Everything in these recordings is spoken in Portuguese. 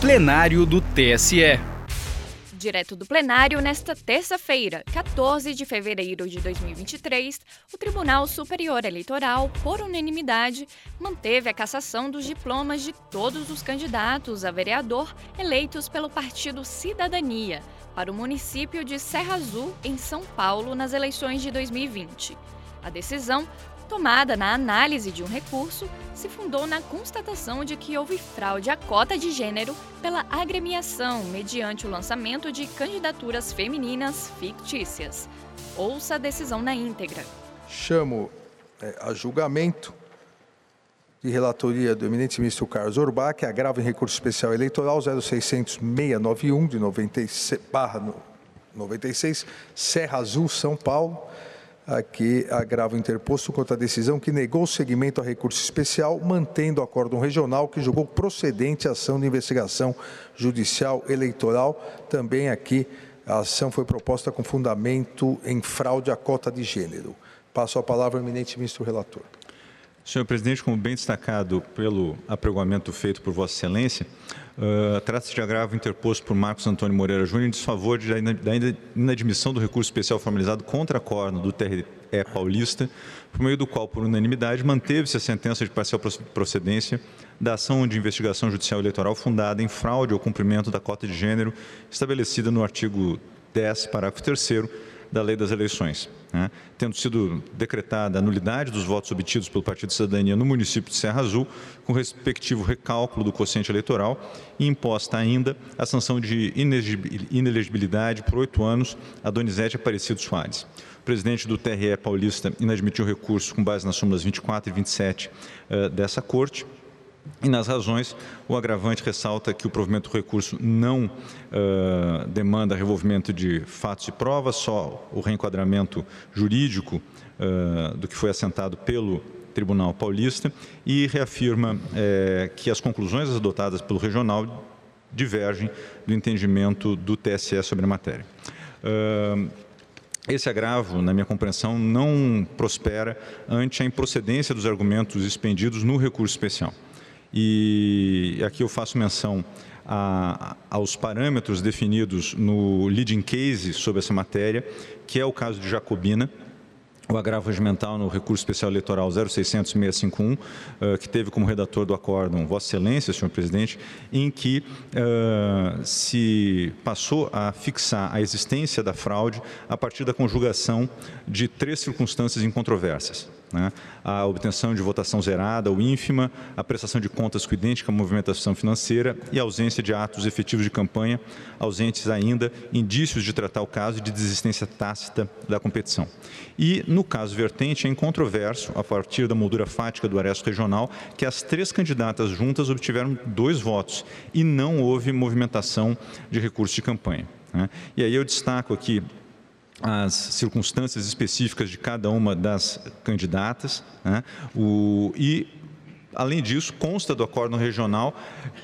plenário do TSE. Direto do plenário, nesta terça-feira, 14 de fevereiro de 2023, o Tribunal Superior Eleitoral, por unanimidade, manteve a cassação dos diplomas de todos os candidatos a vereador eleitos pelo Partido Cidadania para o município de Serra Azul, em São Paulo, nas eleições de 2020. A decisão tomada na análise de um recurso, se fundou na constatação de que houve fraude à cota de gênero pela agremiação mediante o lançamento de candidaturas femininas fictícias. Ouça a decisão na íntegra. Chamo é, a julgamento de relatoria do eminente ministro Carlos Orbach, que agrava em recurso especial eleitoral 0600-691 de 96, barra 96, Serra Azul, São Paulo, aqui agravo interposto contra a decisão que negou seguimento a recurso especial, mantendo o acórdão regional que julgou procedente a ação de investigação judicial eleitoral. Também aqui a ação foi proposta com fundamento em fraude à cota de gênero. Passo a palavra ao eminente ministro relator. Senhor presidente, como bem destacado pelo apregoamento feito por Vossa Excelência, uh, trata-se de agravo interposto por Marcos Antônio Moreira Júnior em desfavor de, da inadmissão do recurso especial formalizado contra a corno do TRE paulista, por meio do qual, por unanimidade, manteve-se a sentença de parcial procedência da ação de investigação judicial eleitoral fundada em fraude ao cumprimento da cota de gênero estabelecida no artigo 10, parágrafo 3 da Lei das Eleições. Né? Tendo sido decretada a nulidade dos votos obtidos pelo Partido de Cidadania no município de Serra Azul, com respectivo recálculo do quociente eleitoral, e imposta ainda a sanção de inelegibilidade por oito anos a Donizete Aparecido Soares. O presidente do TRE paulista inadmitiu recurso com base nas súmulas 24 e 27 uh, eh, dessa corte, e nas razões, o agravante ressalta que o provimento do recurso não uh, demanda revolvimento de fatos e provas, só o reenquadramento jurídico uh, do que foi assentado pelo Tribunal Paulista e reafirma que as conclusões adotadas pelo Regional divergem do entendimento do TSE sobre a matéria. Uh, esse agravo, na minha compreensão, não prospera ante a improcedência dos argumentos expendidos no recurso especial. E aqui eu faço menção a, aos parâmetros definidos no leading case sobre essa matéria, que é o caso de Jacobina, o agravo regimental no recurso especial eleitoral 0600-651, uh, que teve como redator do acórdão Vossa Excelência, senhor presidente, em que uh, se passou a fixar a existência da fraude a partir da conjugação de três circunstâncias incontroversas né? a obtenção de votação zerada ou ínfima, a prestação de contas com idêntica movimentação financeira e a ausência de atos efetivos de campanha, ausentes ainda indícios de tratar o caso de desistência tácita da competição. E, no caso vertente, é incontroverso, a partir da moldura fática do aresto regional, que as três candidatas juntas obtiveram dois votos e não houve movimentação de recurso de campanha. Né? E aí eu destaco aqui as circunstâncias específicas de cada uma das candidatas. Né? O, e, além disso, consta do acordo regional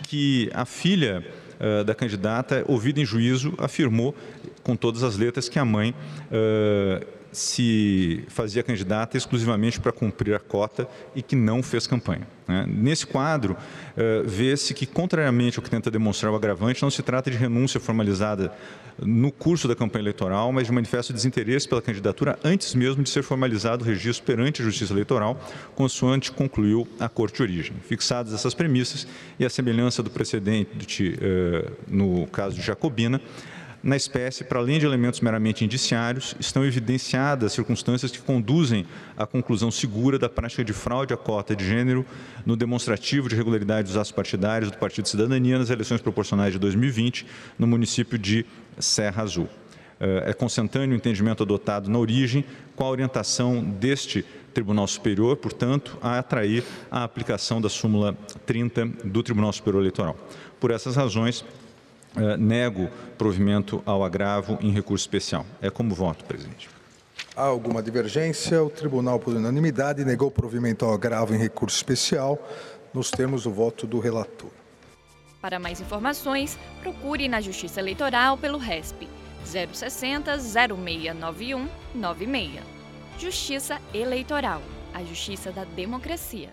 que a filha uh, da candidata, ouvida em juízo, afirmou com todas as letras que a mãe uh, se fazia candidata exclusivamente para cumprir a cota e que não fez campanha. Né? Nesse quadro, uh, vê-se que, contrariamente ao que tenta demonstrar o agravante, não se trata de renúncia formalizada no curso da campanha eleitoral, mas de manifesto desinteresse pela candidatura antes mesmo de ser formalizado o registro perante a Justiça Eleitoral, consoante concluiu a Corte de Origem. Fixadas essas premissas e a semelhança do precedente uh, no caso de Jacobina, na espécie, para além de elementos meramente indiciários, estão evidenciadas circunstâncias que conduzem à conclusão segura da prática de fraude à cota de gênero no demonstrativo de regularidade dos atos partidários do Partido Cidadania nas eleições proporcionais de 2020 no município de Serra Azul. É consentâneo o entendimento adotado na origem com a orientação deste Tribunal Superior, portanto, a atrair a aplicação da súmula 30 do Tribunal Superior Eleitoral. Por essas razões, Uh, nego provimento ao agravo em recurso especial. É como voto, presidente. Há alguma divergência? O tribunal, por unanimidade, negou provimento ao agravo em recurso especial, nos termos do voto do relator. Para mais informações, procure na Justiça Eleitoral pelo RESP 060 0691 96. Justiça Eleitoral, a justiça da democracia.